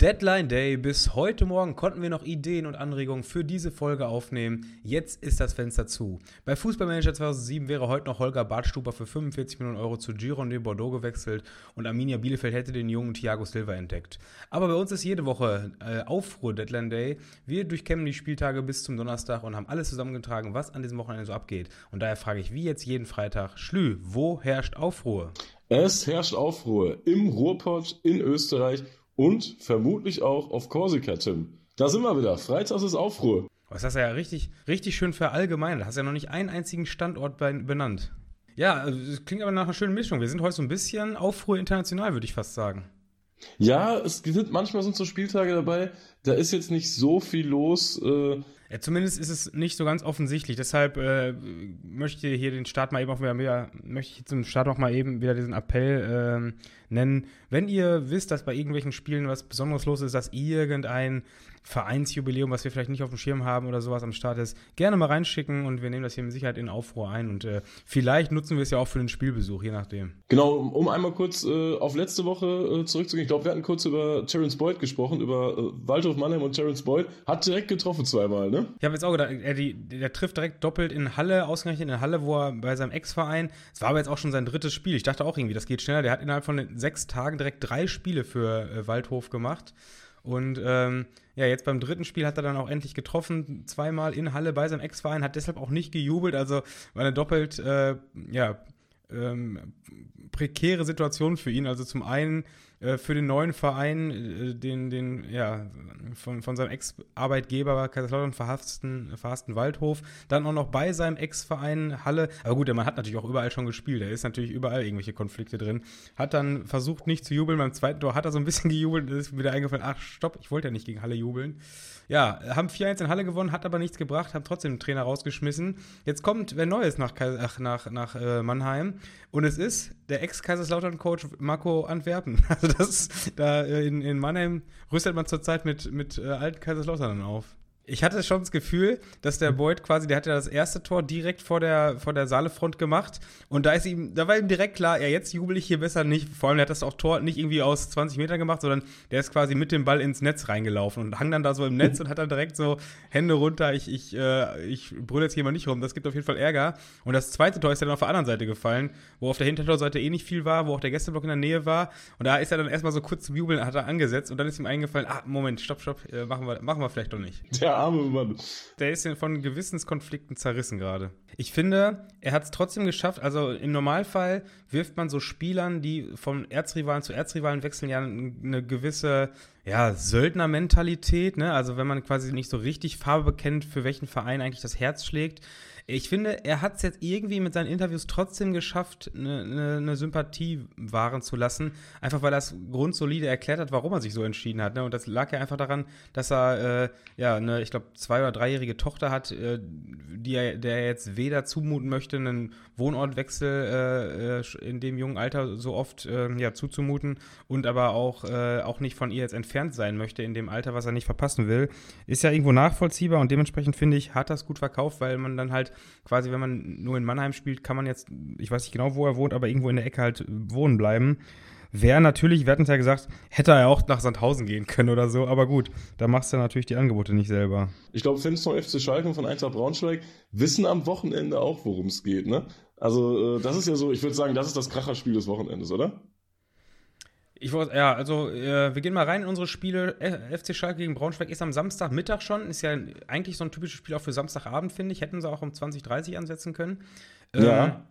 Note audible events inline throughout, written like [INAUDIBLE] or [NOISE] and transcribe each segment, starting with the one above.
Deadline Day. Bis heute Morgen konnten wir noch Ideen und Anregungen für diese Folge aufnehmen. Jetzt ist das Fenster zu. Bei Fußballmanager 2007 wäre heute noch Holger Bartstuber für 45 Millionen Euro zu Giron de Bordeaux gewechselt und Arminia Bielefeld hätte den jungen Thiago Silva entdeckt. Aber bei uns ist jede Woche äh, Aufruhr Deadline Day. Wir durchkämmen die Spieltage bis zum Donnerstag und haben alles zusammengetragen, was an diesem Wochenende so abgeht. Und daher frage ich wie jetzt jeden Freitag, Schlü, wo herrscht Aufruhr? Es herrscht Aufruhr im Ruhrpott in Österreich und vermutlich auch auf Korsika, Tim. Da sind wir wieder. Freitags ist Aufruhr. Das hast du ja richtig, richtig schön verallgemeinert. Du hast ja noch nicht einen einzigen Standort benannt. Ja, also, es klingt aber nach einer schönen Mischung. Wir sind heute so ein bisschen Aufruhr international, würde ich fast sagen. Ja, es sind manchmal sind so Spieltage dabei, da ist jetzt nicht so viel los. Äh, ja, zumindest ist es nicht so ganz offensichtlich. Deshalb äh, möchte ich hier den Start mal eben auch wieder, möchte ich zum Start auch mal eben wieder diesen Appell äh, nennen. Wenn ihr wisst, dass bei irgendwelchen Spielen was Besonderes los ist, dass irgendein Vereinsjubiläum, was wir vielleicht nicht auf dem Schirm haben oder sowas am Start ist, gerne mal reinschicken und wir nehmen das hier mit Sicherheit in Aufruhr ein und äh, vielleicht nutzen wir es ja auch für den Spielbesuch, je nachdem. Genau, um, um einmal kurz äh, auf letzte Woche äh, zurückzugehen. Ich glaube, wir hatten kurz über Terence Boyd gesprochen, über äh, Waldhof Mannheim und Terence Boyd. Hat direkt getroffen zweimal, ne? Ich habe jetzt auch gedacht, er, die, der trifft direkt doppelt in Halle, ausgerechnet in Halle, wo er bei seinem Ex-Verein, es war aber jetzt auch schon sein drittes Spiel. Ich dachte auch irgendwie, das geht schneller. Der hat innerhalb von sechs Tagen direkt drei Spiele für äh, Waldhof gemacht. Und ähm, ja, jetzt beim dritten Spiel hat er dann auch endlich getroffen, zweimal in Halle bei seinem Ex-Verein, hat deshalb auch nicht gejubelt, also war eine doppelt, äh, ja, ähm, prekäre Situation für ihn. Also zum einen äh, für den neuen Verein, äh, den, den, ja, von, von seinem Ex-Arbeitgeber Kaiserslautern verhaften, verhassten Waldhof, dann auch noch bei seinem Ex-Verein Halle. Aber gut, der Mann hat natürlich auch überall schon gespielt, da ist natürlich überall irgendwelche Konflikte drin. Hat dann versucht, nicht zu jubeln. Beim zweiten Tor hat er so ein bisschen [LAUGHS] gejubelt, ist wieder eingefallen, ach stopp, ich wollte ja nicht gegen Halle jubeln. Ja, haben 4-1 in Halle gewonnen, hat aber nichts gebracht, haben trotzdem den Trainer rausgeschmissen. Jetzt kommt wer Neues nach, ach, nach, nach äh, Mannheim und es ist der Ex-Kaiserslautern-Coach Marco Antwerpen. [LAUGHS] Also das, da äh, in, in Mannheim rüstet man zurzeit mit, mit äh, alten Kaiserslautern auf. Ich hatte schon das Gefühl, dass der Boyd quasi, der hat ja das erste Tor direkt vor der, vor der Saalefront gemacht. Und da ist ihm, da war ihm direkt klar, ja, jetzt jubel ich hier besser nicht. Vor allem, der hat das auch Tor nicht irgendwie aus 20 Metern gemacht, sondern der ist quasi mit dem Ball ins Netz reingelaufen und hang dann da so im Netz [LAUGHS] und hat dann direkt so Hände runter, ich, ich, äh, ich brülle jetzt hier mal nicht rum. Das gibt auf jeden Fall Ärger. Und das zweite Tor ist ja dann auf der anderen Seite gefallen, wo auf der Hintertorseite eh nicht viel war, wo auch der Gästeblock in der Nähe war. Und da ist er dann erstmal so kurz zum Jubeln, hat er angesetzt und dann ist ihm eingefallen, ah, Moment, stopp, stopp, äh, machen, wir, machen wir vielleicht doch nicht. Ja arme Mann. Der ist von Gewissenskonflikten zerrissen gerade. Ich finde, er hat es trotzdem geschafft. Also im Normalfall wirft man so Spielern, die von Erzrivalen zu Erzrivalen wechseln, ja eine gewisse ja, Söldnermentalität. Ne? Also wenn man quasi nicht so richtig Farbe bekennt, für welchen Verein eigentlich das Herz schlägt. Ich finde, er hat es jetzt irgendwie mit seinen Interviews trotzdem geschafft, eine, eine, eine, Sympathie wahren zu lassen. Einfach weil er es grundsolide erklärt hat, warum er sich so entschieden hat. Ne? Und das lag ja einfach daran, dass er, äh, ja, eine, ich glaube, zwei- oder dreijährige Tochter hat, äh, die er, der er jetzt weder zumuten möchte, einen Wohnortwechsel äh, äh in dem jungen Alter so oft äh, ja, zuzumuten und aber auch, äh, auch nicht von ihr jetzt entfernt sein möchte in dem Alter, was er nicht verpassen will. Ist ja irgendwo nachvollziehbar und dementsprechend finde ich, hat das gut verkauft, weil man dann halt quasi, wenn man nur in Mannheim spielt, kann man jetzt, ich weiß nicht genau, wo er wohnt, aber irgendwo in der Ecke halt wohnen bleiben. Wäre natürlich, wir hatten es ja gesagt, hätte er auch nach Sandhausen gehen können oder so, aber gut, da machst du natürlich die Angebote nicht selber. Ich glaube, Fans von FC Schalke und von Eintracht Braunschweig wissen am Wochenende auch, worum es geht, ne? Also, äh, das ist ja so, ich würde sagen, das ist das Kracherspiel des Wochenendes, oder? Ich wollte, ja, also äh, wir gehen mal rein in unsere Spiele. FC Schalke gegen Braunschweig ist am Samstagmittag schon. Ist ja eigentlich so ein typisches Spiel auch für Samstagabend, finde ich. Hätten sie auch um 20.30 ansetzen können. Ähm, ja.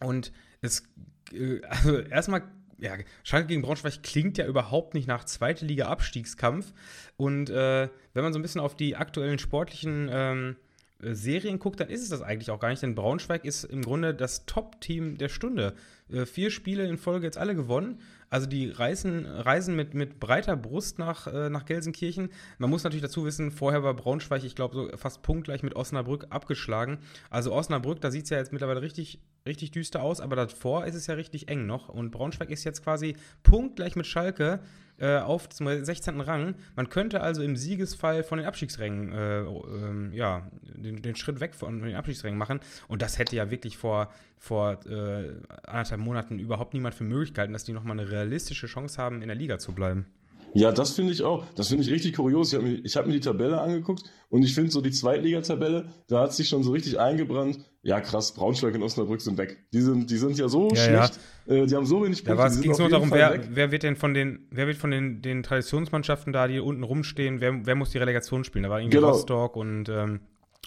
Und es, äh, also erstmal, ja, Schalke gegen Braunschweig klingt ja überhaupt nicht nach zweite Liga Abstiegskampf. Und äh, wenn man so ein bisschen auf die aktuellen sportlichen ähm, äh, Serien guckt, dann ist es das eigentlich auch gar nicht, denn Braunschweig ist im Grunde das Top-Team der Stunde. Äh, vier Spiele in Folge jetzt alle gewonnen. Also die reisen, reisen mit, mit breiter Brust nach, äh, nach Gelsenkirchen. Man muss natürlich dazu wissen, vorher war Braunschweig, ich glaube, so fast punktgleich mit Osnabrück abgeschlagen. Also Osnabrück, da sieht es ja jetzt mittlerweile richtig, richtig düster aus, aber davor ist es ja richtig eng noch. Und Braunschweig ist jetzt quasi punktgleich mit Schalke äh, auf zum 16. Rang. Man könnte also im Siegesfall von den Abstiegsrängen, äh, äh, ja, den, den, Schritt weg von den Abstiegsrängen machen. Und das hätte ja wirklich vor, vor äh, anderthalb Monaten überhaupt niemand für möglich gehalten, dass die nochmal eine realistische Chance haben, in der Liga zu bleiben. Ja, das finde ich auch. Das finde ich richtig kurios. Ich habe mir, hab mir die Tabelle angeguckt und ich finde so die Zweitligatabelle, da hat sich schon so richtig eingebrannt. Ja, krass, Braunschweig und Osnabrück sind weg. Die sind, die sind ja so ja, schlecht. Ja. Äh, die haben so wenig Punkte. Da ging es nur darum, wer, wer wird denn von den, wer wird von den, den Traditionsmannschaften da, die unten rumstehen, wer, wer muss die Relegation spielen? Da war irgendwie genau. Rostock und, ähm,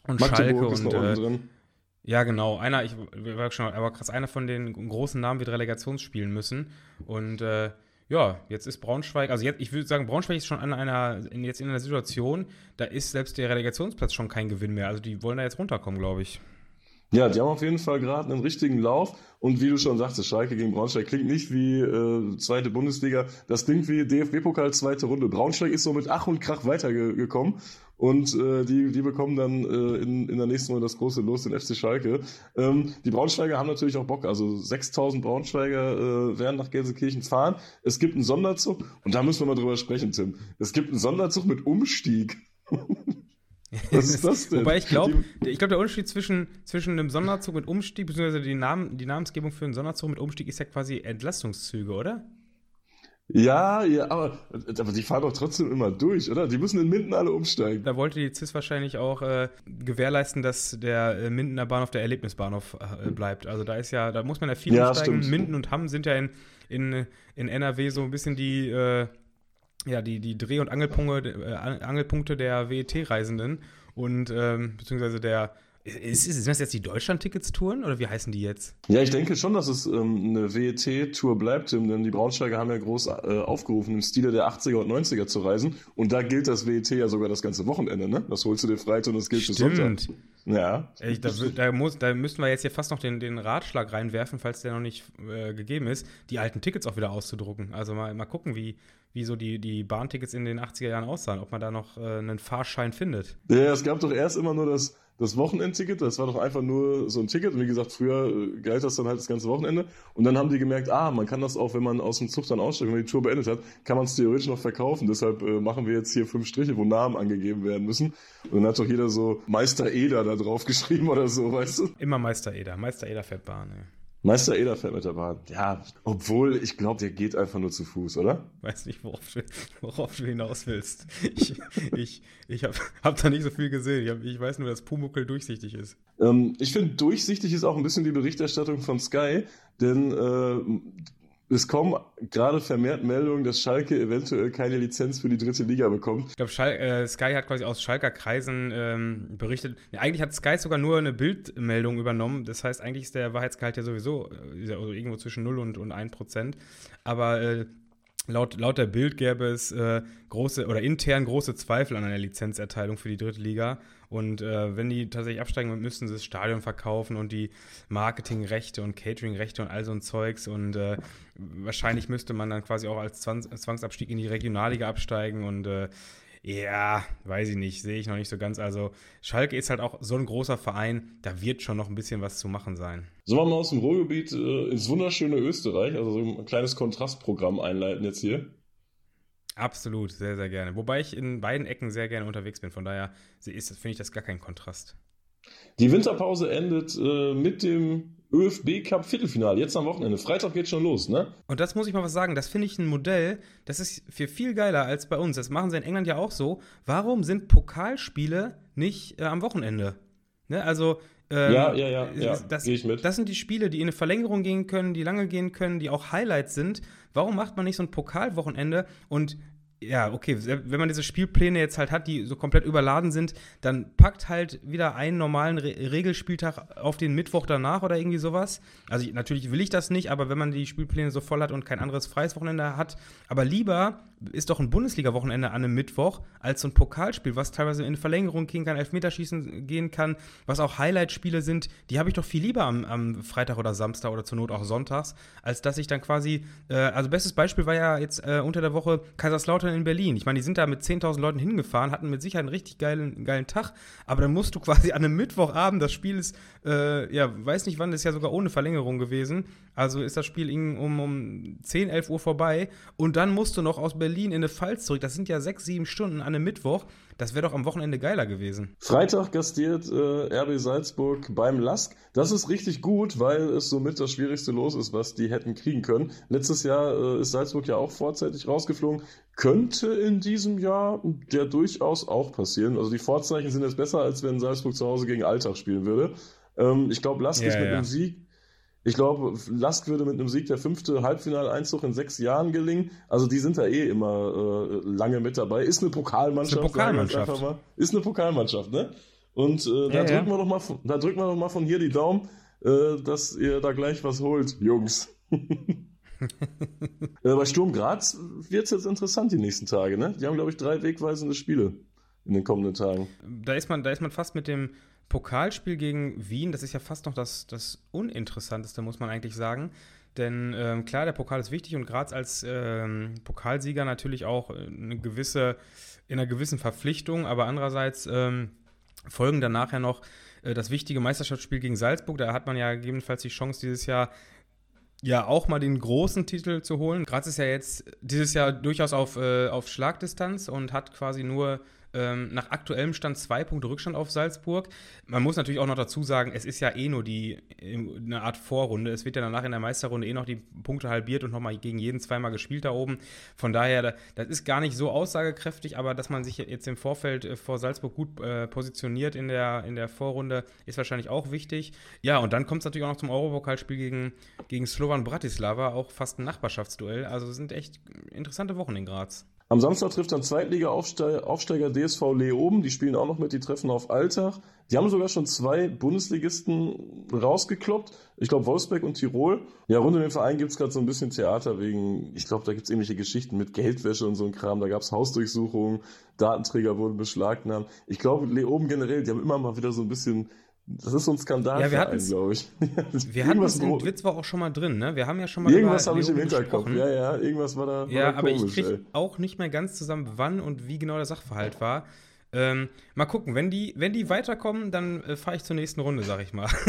und Schalke und. Äh, ja, genau. Einer, ich war schon, aber krass, einer von den großen Namen wird Relegation spielen müssen. Und äh, ja, jetzt ist Braunschweig, also jetzt, ich würde sagen, Braunschweig ist schon an einer, in, jetzt in einer Situation, da ist selbst der Relegationsplatz schon kein Gewinn mehr. Also die wollen da jetzt runterkommen, glaube ich. Ja, die haben auf jeden Fall gerade einen richtigen Lauf. Und wie du schon sagtest, Schalke gegen Braunschweig klingt nicht wie äh, zweite Bundesliga. Das klingt wie DFB-Pokal zweite Runde. Braunschweig ist so mit Ach und Krach weitergekommen. Und äh, die, die bekommen dann äh, in, in der nächsten Runde das große Los, den FC Schalke. Ähm, die Braunschweiger haben natürlich auch Bock. Also 6000 Braunschweiger äh, werden nach Gelsenkirchen fahren. Es gibt einen Sonderzug. Und da müssen wir mal drüber sprechen, Tim. Es gibt einen Sonderzug mit Umstieg. [LAUGHS] Was [LAUGHS] ist das denn? Wobei ich glaube, ich glaube, der Unterschied zwischen, zwischen einem Sonderzug mit Umstieg, beziehungsweise die, Namen, die Namensgebung für einen Sonderzug mit Umstieg ist ja quasi Entlastungszüge, oder? Ja, ja, aber, aber die fahren doch trotzdem immer durch, oder? Die müssen in Minden alle umsteigen. Da wollte die CIS wahrscheinlich auch äh, gewährleisten, dass der äh, Mindener Bahnhof der Erlebnisbahnhof äh, bleibt. Also da ist ja, da muss man ja viel ja, umsteigen. Stimmt. Minden und Hamm sind ja in, in, in NRW so ein bisschen die, äh, ja, die, die Dreh- und Angelpunkte, äh, Angelpunkte der WET-Reisenden und ähm, beziehungsweise der ist, ist, sind das jetzt die Deutschland-Tickets-Touren oder wie heißen die jetzt? Ja, ich denke schon, dass es ähm, eine WET-Tour bleibt, denn die Braunschweiger haben ja groß äh, aufgerufen, im Stile der 80er und 90er zu reisen. Und da gilt das WET ja sogar das ganze Wochenende, ne? Das holst du dir Freitag und das gilt Stimmt. für Sonntag. Ja. Ey, da, da, muss, da müssten wir jetzt hier fast noch den, den Ratschlag reinwerfen, falls der noch nicht äh, gegeben ist, die alten Tickets auch wieder auszudrucken. Also mal, mal gucken, wie, wie so die, die Bahntickets in den 80er Jahren aussahen, ob man da noch äh, einen Fahrschein findet. Ja, es gab doch erst immer nur das das Wochenendticket, das war doch einfach nur so ein Ticket. Und wie gesagt, früher äh, galt das dann halt das ganze Wochenende. Und dann haben die gemerkt, ah, man kann das auch, wenn man aus dem Zug dann aussteigt, wenn man die Tour beendet hat, kann man es theoretisch noch verkaufen. Deshalb äh, machen wir jetzt hier fünf Striche, wo Namen angegeben werden müssen. Und dann hat doch jeder so Meister Eder da drauf [LAUGHS] geschrieben oder so, weißt du? Immer Meister Eder. Meister Eder fährt Bahn, ey. Meister Eder fährt mit der Bahn. Ja, obwohl ich glaube, der geht einfach nur zu Fuß, oder? Weiß nicht, worauf du, worauf du hinaus willst. Ich, ich, ich habe hab da nicht so viel gesehen. Ich, hab, ich weiß nur, dass Pumuckel durchsichtig ist. Ähm, ich finde, durchsichtig ist auch ein bisschen die Berichterstattung von Sky, denn äh, es kommen gerade vermehrt Meldungen, dass Schalke eventuell keine Lizenz für die dritte Liga bekommt. Ich glaube, äh, Sky hat quasi aus Schalker Kreisen ähm, berichtet. Ja, eigentlich hat Sky sogar nur eine Bildmeldung übernommen. Das heißt, eigentlich ist der Wahrheitsgehalt ja sowieso also irgendwo zwischen 0 und, und 1 Prozent. Aber äh, Laut, laut der Bild gäbe es äh, große oder intern große Zweifel an einer Lizenzerteilung für die dritte Liga. Und äh, wenn die tatsächlich absteigen, müssten sie das Stadion verkaufen und die Marketingrechte und Cateringrechte und all so ein Zeugs. Und äh, wahrscheinlich müsste man dann quasi auch als Zwangs Zwangsabstieg in die Regionalliga absteigen. Und äh, ja, weiß ich nicht, sehe ich noch nicht so ganz. Also Schalke ist halt auch so ein großer Verein, da wird schon noch ein bisschen was zu machen sein. Sollen wir mal aus dem Ruhrgebiet äh, ins wunderschöne Österreich, also so ein kleines Kontrastprogramm einleiten jetzt hier? Absolut, sehr, sehr gerne. Wobei ich in beiden Ecken sehr gerne unterwegs bin, von daher finde ich das gar kein Kontrast. Die Winterpause endet äh, mit dem ÖFB Cup Viertelfinale, jetzt am Wochenende. Freitag geht schon los, ne? Und das muss ich mal was sagen, das finde ich ein Modell, das ist für viel geiler als bei uns. Das machen sie in England ja auch so. Warum sind Pokalspiele nicht äh, am Wochenende? Ne? Also, ähm, ja, ja, ja, ja. Das, ich mit. das sind die Spiele, die in eine Verlängerung gehen können, die lange gehen können, die auch Highlights sind. Warum macht man nicht so ein Pokalwochenende und ja, okay, wenn man diese Spielpläne jetzt halt hat, die so komplett überladen sind, dann packt halt wieder einen normalen Re Regelspieltag auf den Mittwoch danach oder irgendwie sowas. Also ich, natürlich will ich das nicht, aber wenn man die Spielpläne so voll hat und kein anderes freies Wochenende hat, aber lieber ist doch ein Bundesliga-Wochenende an einem Mittwoch als so ein Pokalspiel, was teilweise in Verlängerung gehen kann, Elfmeterschießen gehen kann, was auch Highlight-Spiele sind, die habe ich doch viel lieber am, am, Freitag oder Samstag oder zur Not auch sonntags, als dass ich dann quasi, äh, also bestes Beispiel war ja jetzt äh, unter der Woche Kaiserslautern in Berlin. Ich meine, die sind da mit 10.000 Leuten hingefahren, hatten mit Sicherheit einen richtig geilen, geilen Tag, aber dann musst du quasi an einem Mittwochabend, das Spiel ist, äh, ja, weiß nicht wann, ist ja sogar ohne Verlängerung gewesen, also ist das Spiel um, um 10, 11 Uhr vorbei und dann musst du noch aus Berlin Berlin in eine Pfalz zurück. Das sind ja sechs, sieben Stunden an einem Mittwoch. Das wäre doch am Wochenende geiler gewesen. Freitag gastiert äh, RB Salzburg beim Lask. Das ist richtig gut, weil es somit das schwierigste Los ist, was die hätten kriegen können. Letztes Jahr äh, ist Salzburg ja auch vorzeitig rausgeflogen. Könnte in diesem Jahr ja durchaus auch passieren. Also die Vorzeichen sind jetzt besser, als wenn Salzburg zu Hause gegen Alltag spielen würde. Ähm, ich glaube, Lask ja, ist mit ja. einem Sieg ich glaube, Lask würde mit einem Sieg der fünfte Halbfinaleinzug in sechs Jahren gelingen. Also die sind da eh immer äh, lange mit dabei. Ist eine Pokalmannschaft. Ist eine Pokalmannschaft. Ist eine Pokalmannschaft, ne? Und äh, da, ja, drücken Wir doch mal, da drücken wir doch mal von hier die Daumen, äh, dass ihr da gleich was holt, Jungs. [LAUGHS] äh, bei Sturm Graz wird es jetzt interessant die nächsten Tage, ne? Die haben, glaube ich, drei wegweisende Spiele in den kommenden Tagen. Da ist man, da ist man fast mit dem Pokalspiel gegen Wien, das ist ja fast noch das, das Uninteressanteste, muss man eigentlich sagen. Denn ähm, klar, der Pokal ist wichtig und Graz als ähm, Pokalsieger natürlich auch eine gewisse, in einer gewissen Verpflichtung, aber andererseits ähm, folgen dann nachher noch äh, das wichtige Meisterschaftsspiel gegen Salzburg. Da hat man ja gegebenenfalls die Chance, dieses Jahr ja auch mal den großen Titel zu holen. Graz ist ja jetzt dieses Jahr durchaus auf, äh, auf Schlagdistanz und hat quasi nur ähm, nach aktuellem Stand zwei Punkte Rückstand auf Salzburg. Man muss natürlich auch noch dazu sagen, es ist ja eh nur die eine Art Vorrunde. Es wird ja danach in der Meisterrunde eh noch die Punkte halbiert und nochmal gegen jeden zweimal gespielt da oben. Von daher, das ist gar nicht so aussagekräftig, aber dass man sich jetzt im Vorfeld äh, vor Salzburg gut äh, positioniert in der, in der Vorrunde, ist wahrscheinlich auch wichtig. Ja, und dann kommt es natürlich auch noch zum Europokalspiel gegen, gegen Slovan Bratislava, auch fast ein Nachbarschaftsduell. Also sind echt interessante Wochen in Graz. Am Samstag trifft dann Zweitliga-Aufsteiger DSV Leoben. Die spielen auch noch mit, die treffen auf Alltag. Die haben sogar schon zwei Bundesligisten rausgekloppt. Ich glaube, Wolfsberg und Tirol. Ja, rund um den Verein gibt es gerade so ein bisschen Theater wegen, ich glaube, da gibt es ähnliche Geschichten mit Geldwäsche und so ein Kram. Da gab es Hausdurchsuchungen, Datenträger wurden beschlagnahmt. Ich glaube, Leoben generell, die haben immer mal wieder so ein bisschen das ist so ein Skandal, ja, glaube ich. [LAUGHS] wir hatten es in Witz war auch schon mal drin, ne? Wir haben ja schon mal Irgendwas habe ich im Hinterkopf. Gesprochen. Ja, ja, irgendwas war da. Ja, war aber komisch, ich kriege auch nicht mehr ganz zusammen, wann und wie genau der Sachverhalt war. Ähm, mal gucken, wenn die, wenn die weiterkommen, dann äh, fahre ich zur nächsten Runde, sag ich mal. [LAUGHS]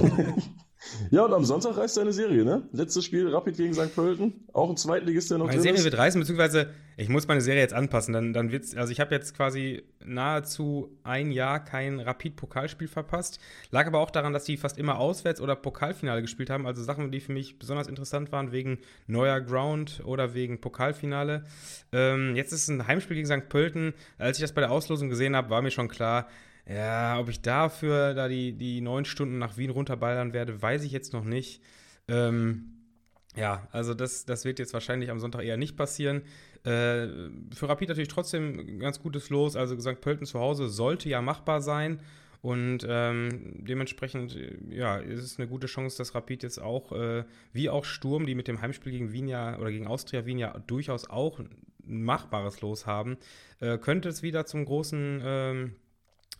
[LAUGHS] Ja, und am Sonntag reist deine Serie, ne? Letztes Spiel Rapid gegen St. Pölten. Auch ein Zweitligist, der noch Meine Serie ist. wird reisen, beziehungsweise ich muss meine Serie jetzt anpassen. Dann, dann wird's, also ich habe jetzt quasi nahezu ein Jahr kein Rapid-Pokalspiel verpasst. Lag aber auch daran, dass die fast immer auswärts oder Pokalfinale gespielt haben. Also Sachen, die für mich besonders interessant waren, wegen neuer Ground oder wegen Pokalfinale. Ähm, jetzt ist es ein Heimspiel gegen St. Pölten. Als ich das bei der Auslosung gesehen habe, war mir schon klar, ja, ob ich dafür da die, die neun Stunden nach Wien runterballern werde, weiß ich jetzt noch nicht. Ähm, ja, also das, das wird jetzt wahrscheinlich am Sonntag eher nicht passieren. Äh, für Rapid natürlich trotzdem ganz gutes Los. Also St. Pölten zu Hause sollte ja machbar sein. Und ähm, dementsprechend, ja, ist es eine gute Chance, dass Rapid jetzt auch, äh, wie auch Sturm, die mit dem Heimspiel gegen Wien ja oder gegen Austria Wien ja durchaus auch ein machbares Los haben, äh, könnte es wieder zum großen ähm,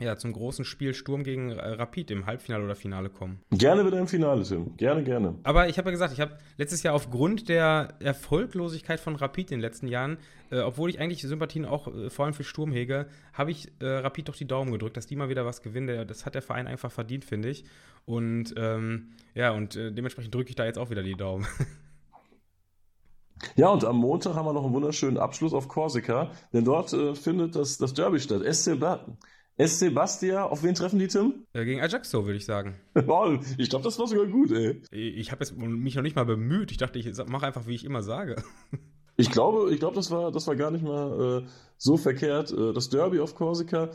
ja, zum großen Spiel Sturm gegen äh, Rapid im Halbfinale oder Finale kommen. Gerne wieder im Finale, Tim. Gerne, gerne. Aber ich habe ja gesagt, ich habe letztes Jahr aufgrund der Erfolglosigkeit von Rapid in den letzten Jahren, äh, obwohl ich eigentlich Sympathien auch äh, vor allem für Sturm hege, habe ich äh, Rapid doch die Daumen gedrückt, dass die mal wieder was gewinnen. Das hat der Verein einfach verdient, finde ich. Und ähm, ja, und äh, dementsprechend drücke ich da jetzt auch wieder die Daumen. Ja, und am Montag haben wir noch einen wunderschönen Abschluss auf Korsika, denn dort äh, findet das, das Derby statt. SC Baden SC Bastia, auf wen treffen die, Tim? Äh, gegen Ajaxo, würde ich sagen. [LAUGHS] ich glaube, das war sogar gut, ey. Ich habe mich noch nicht mal bemüht. Ich dachte, ich mache einfach, wie ich immer sage. [LAUGHS] Ich glaube, ich glaube, das war, das war gar nicht mal äh, so verkehrt. Äh, das Derby auf Korsika,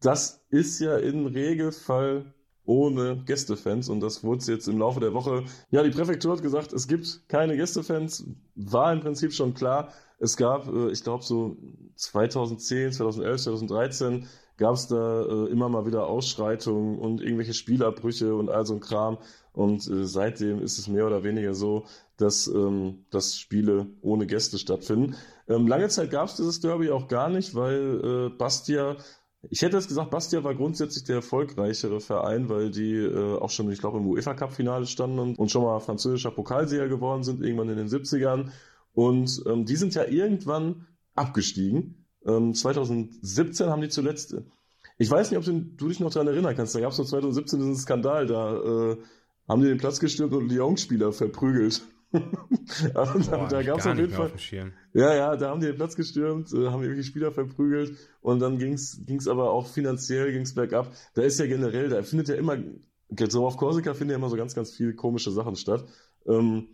das ist ja im Regelfall ohne Gästefans und das wurde jetzt im Laufe der Woche. Ja, die Präfektur hat gesagt, es gibt keine Gästefans. War im Prinzip schon klar. Es gab, äh, ich glaube, so 2010, 2011, 2013 gab es da äh, immer mal wieder Ausschreitungen und irgendwelche Spielabbrüche und all so ein Kram. Und äh, seitdem ist es mehr oder weniger so, dass, ähm, dass Spiele ohne Gäste stattfinden. Ähm, lange Zeit gab es dieses Derby auch gar nicht, weil äh, Bastia, ich hätte jetzt gesagt, Bastia war grundsätzlich der erfolgreichere Verein, weil die äh, auch schon, ich glaube, im UEFA Cup-Finale standen und, und, schon mal französischer Pokalsieger geworden sind, irgendwann in den 70ern. Und ähm, die sind ja irgendwann abgestiegen 2017 ähm, haben die zuletzt, ich weiß nicht, ob du, du dich noch daran erinnern kannst, da gab es noch 2017 diesen Skandal, da äh, haben die den Platz gestürmt und Lyon-Spieler verprügelt. [LAUGHS] also, Boah, da gab es auf jeden Fall. Auf ja, ja, da haben die den Platz gestürmt, äh, haben irgendwelche Spieler verprügelt und dann ging's ging's aber auch finanziell ging's bergab. Da ist ja generell, da findet ja immer, so auf Korsika finden ja immer so ganz, ganz viele komische Sachen statt. Ähm,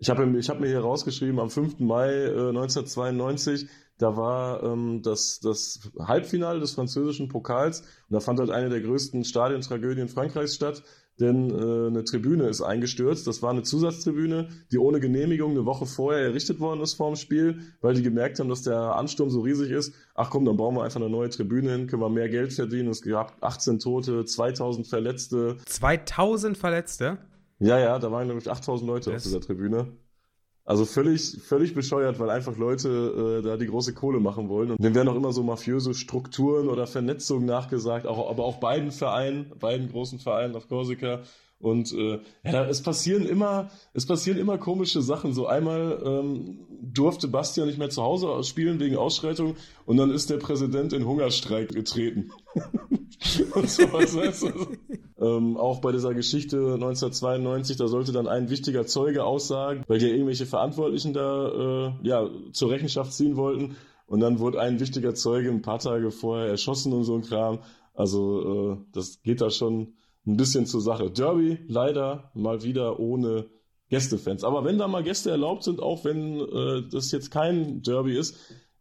ich habe ich hab mir hier rausgeschrieben, am 5. Mai äh, 1992, da war ähm, das, das Halbfinale des französischen Pokals und da fand halt eine der größten Stadiontragödien Frankreichs statt, denn äh, eine Tribüne ist eingestürzt. Das war eine Zusatztribüne, die ohne Genehmigung eine Woche vorher errichtet worden ist vor dem Spiel, weil die gemerkt haben, dass der Ansturm so riesig ist. Ach komm, dann bauen wir einfach eine neue Tribüne hin, können wir mehr Geld verdienen. Es gab 18 Tote, 2000 Verletzte. 2000 Verletzte? Ja, ja, da waren nämlich 8000 Leute yes. auf dieser Tribüne. Also völlig, völlig bescheuert, weil einfach Leute äh, da die große Kohle machen wollen. Und dem werden auch immer so mafiöse Strukturen oder Vernetzungen nachgesagt, auch, aber auch beiden Vereinen, beiden großen Vereinen auf Korsika. Und äh, ja, es passieren immer, es passieren immer komische Sachen. So einmal ähm, durfte Bastian nicht mehr zu Hause spielen wegen Ausschreitung und dann ist der Präsident in Hungerstreik getreten. [LAUGHS] und sowas, weißt du? Ähm, auch bei dieser Geschichte 1992, da sollte dann ein wichtiger Zeuge aussagen, weil die irgendwelche Verantwortlichen da äh, ja, zur Rechenschaft ziehen wollten. Und dann wurde ein wichtiger Zeuge ein paar Tage vorher erschossen und so ein Kram. Also äh, das geht da schon ein bisschen zur Sache. Derby leider mal wieder ohne Gästefans. Aber wenn da mal Gäste erlaubt sind, auch wenn äh, das jetzt kein Derby ist,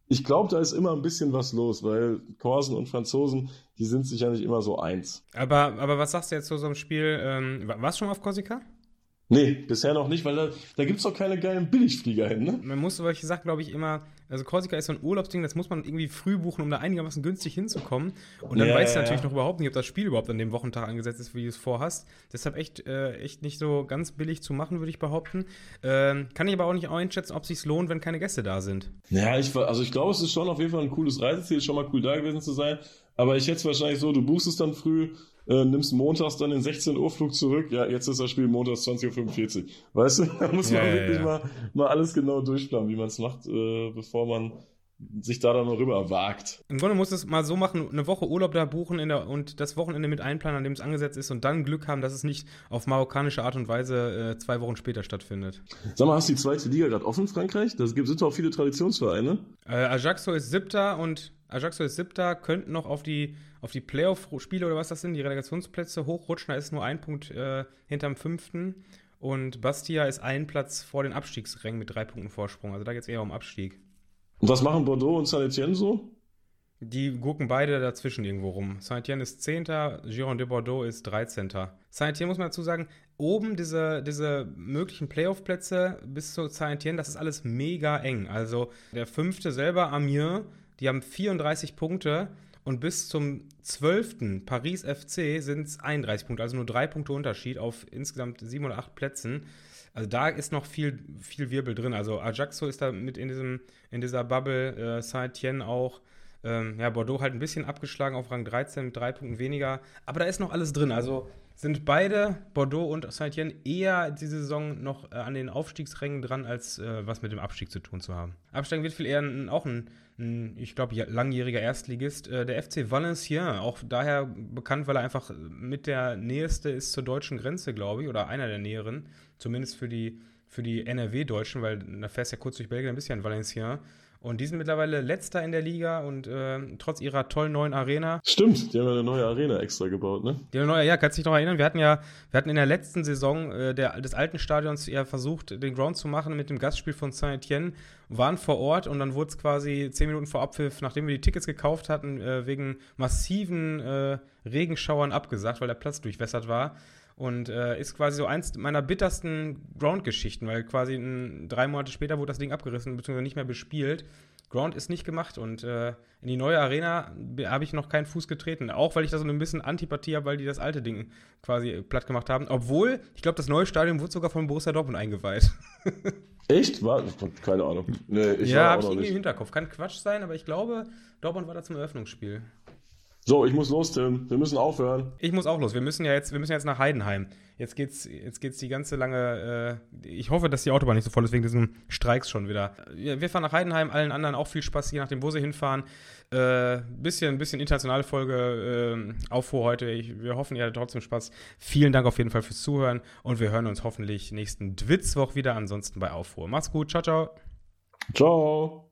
ich glaube, da ist immer ein bisschen was los, weil Korsen und Franzosen, die sind sich ja nicht immer so eins. Aber, aber was sagst du jetzt zu so einem Spiel? Ähm, warst du schon auf Korsika? Nee, bisher noch nicht, weil da, da gibt es doch keine geilen Billigflieger hin, ne? Man muss, weil ich gesagt, glaube ich, immer, also Korsika ist so ein Urlaubsding, das muss man irgendwie früh buchen, um da einigermaßen günstig hinzukommen. Und dann ja, weißt du natürlich ja. noch überhaupt nicht, ob das Spiel überhaupt an dem Wochentag angesetzt ist, wie du es vorhast. Deshalb echt, äh, echt nicht so ganz billig zu machen, würde ich behaupten. Ähm, kann ich aber auch nicht einschätzen, ob es sich lohnt, wenn keine Gäste da sind. Ja, ich, also ich glaube, es ist schon auf jeden Fall ein cooles Reiseziel, schon mal cool da gewesen zu sein. Aber ich hätte es wahrscheinlich so, du buchst es dann früh, äh, nimmst montags dann den 16 Uhr Flug zurück. Ja, jetzt ist das Spiel montags 20.45 Uhr. Weißt du, [LAUGHS] da muss man ja, wirklich ja. Mal, mal alles genau durchplanen, wie man es macht, äh, bevor man sich da dann noch rüber wagt. Im Grunde muss es mal so machen, eine Woche Urlaub da buchen der, und das Wochenende mit einplanen, an dem es angesetzt ist und dann Glück haben, dass es nicht auf marokkanische Art und Weise äh, zwei Wochen später stattfindet. Sag mal, hast du die zweite Liga gerade offen, Frankreich? Da sind doch auch viele Traditionsvereine. Äh, Ajaccio ist siebter und Ajaccio ist siebter, könnten noch auf die, auf die Playoff-Spiele oder was das sind, die Relegationsplätze hochrutschen. Da ist nur ein Punkt äh, hinterm fünften. Und Bastia ist ein Platz vor den Abstiegsrängen mit drei Punkten Vorsprung. Also da geht es eher um Abstieg. Und was machen Bordeaux und Saint-Etienne so? Die gucken beide dazwischen irgendwo rum. Saint-Etienne ist 10., Giron de Bordeaux ist 13. Saint-Etienne muss man dazu sagen, oben diese, diese möglichen Playoff-Plätze bis zu Saint-Etienne, das ist alles mega eng. Also der fünfte selber, Amiens, die haben 34 Punkte und bis zum 12. Paris FC sind es 31 Punkte, also nur drei Punkte Unterschied auf insgesamt sieben oder acht Plätzen. Also da ist noch viel, viel Wirbel drin. Also Ajaxo ist da mit in, diesem, in dieser Bubble, äh, Saint-Etienne auch. Ähm, ja, Bordeaux halt ein bisschen abgeschlagen auf Rang 13 mit drei Punkten weniger. Aber da ist noch alles drin. Also sind beide, Bordeaux und Saint-Etienne, eher diese Saison noch äh, an den Aufstiegsrängen dran, als äh, was mit dem Abstieg zu tun zu haben. Absteigen wird viel eher ein, auch ein, ein ich glaube, langjähriger Erstligist. Äh, der FC Valenciennes, auch daher bekannt, weil er einfach mit der Näheste ist zur deutschen Grenze, glaube ich, oder einer der Näheren, zumindest für die, für die NRW-Deutschen, weil da fährst du ja kurz durch Belgien, ein bisschen Valenciennes. Und die sind mittlerweile letzter in der Liga und äh, trotz ihrer tollen neuen Arena. Stimmt, die haben ja eine neue Arena extra gebaut, ne? Die neue, ja, kannst du dich noch erinnern? Wir hatten ja, wir hatten in der letzten Saison äh, der, des alten Stadions ja versucht, den Ground zu machen mit dem Gastspiel von Saint-Etienne, waren vor Ort und dann wurde es quasi zehn Minuten vor Abpfiff, nachdem wir die Tickets gekauft hatten, äh, wegen massiven äh, Regenschauern abgesagt, weil der Platz durchwässert war. Und äh, ist quasi so eins meiner bittersten Ground-Geschichten, weil quasi ein, drei Monate später wurde das Ding abgerissen, beziehungsweise nicht mehr bespielt. Ground ist nicht gemacht und äh, in die neue Arena habe ich noch keinen Fuß getreten. Auch weil ich da so ein bisschen Antipathie habe, weil die das alte Ding quasi platt gemacht haben. Obwohl, ich glaube, das neue Stadion wurde sogar von Borussia Dortmund eingeweiht. [LAUGHS] Echt? War, keine Ahnung. Nee, ich ja, habe ich irgendwie im Hinterkopf. Kann Quatsch sein, aber ich glaube, Dortmund war da zum Eröffnungsspiel. So, ich muss los, Tim. Wir müssen aufhören. Ich muss auch los. Wir müssen ja jetzt, wir müssen jetzt nach Heidenheim. Jetzt geht's, jetzt geht's die ganze lange. Äh, ich hoffe, dass die Autobahn nicht so voll ist wegen diesen Streiks schon wieder. Wir, fahren nach Heidenheim, allen anderen auch viel Spaß, je nachdem, wo sie hinfahren. Äh, bisschen, bisschen internationale Folge äh, Aufruhr heute. Ich, wir hoffen, ihr hattet trotzdem Spaß. Vielen Dank auf jeden Fall fürs Zuhören und wir hören uns hoffentlich nächsten Dwitzwoch wieder. Ansonsten bei Aufruhr. Macht's gut. Ciao, ciao. Ciao.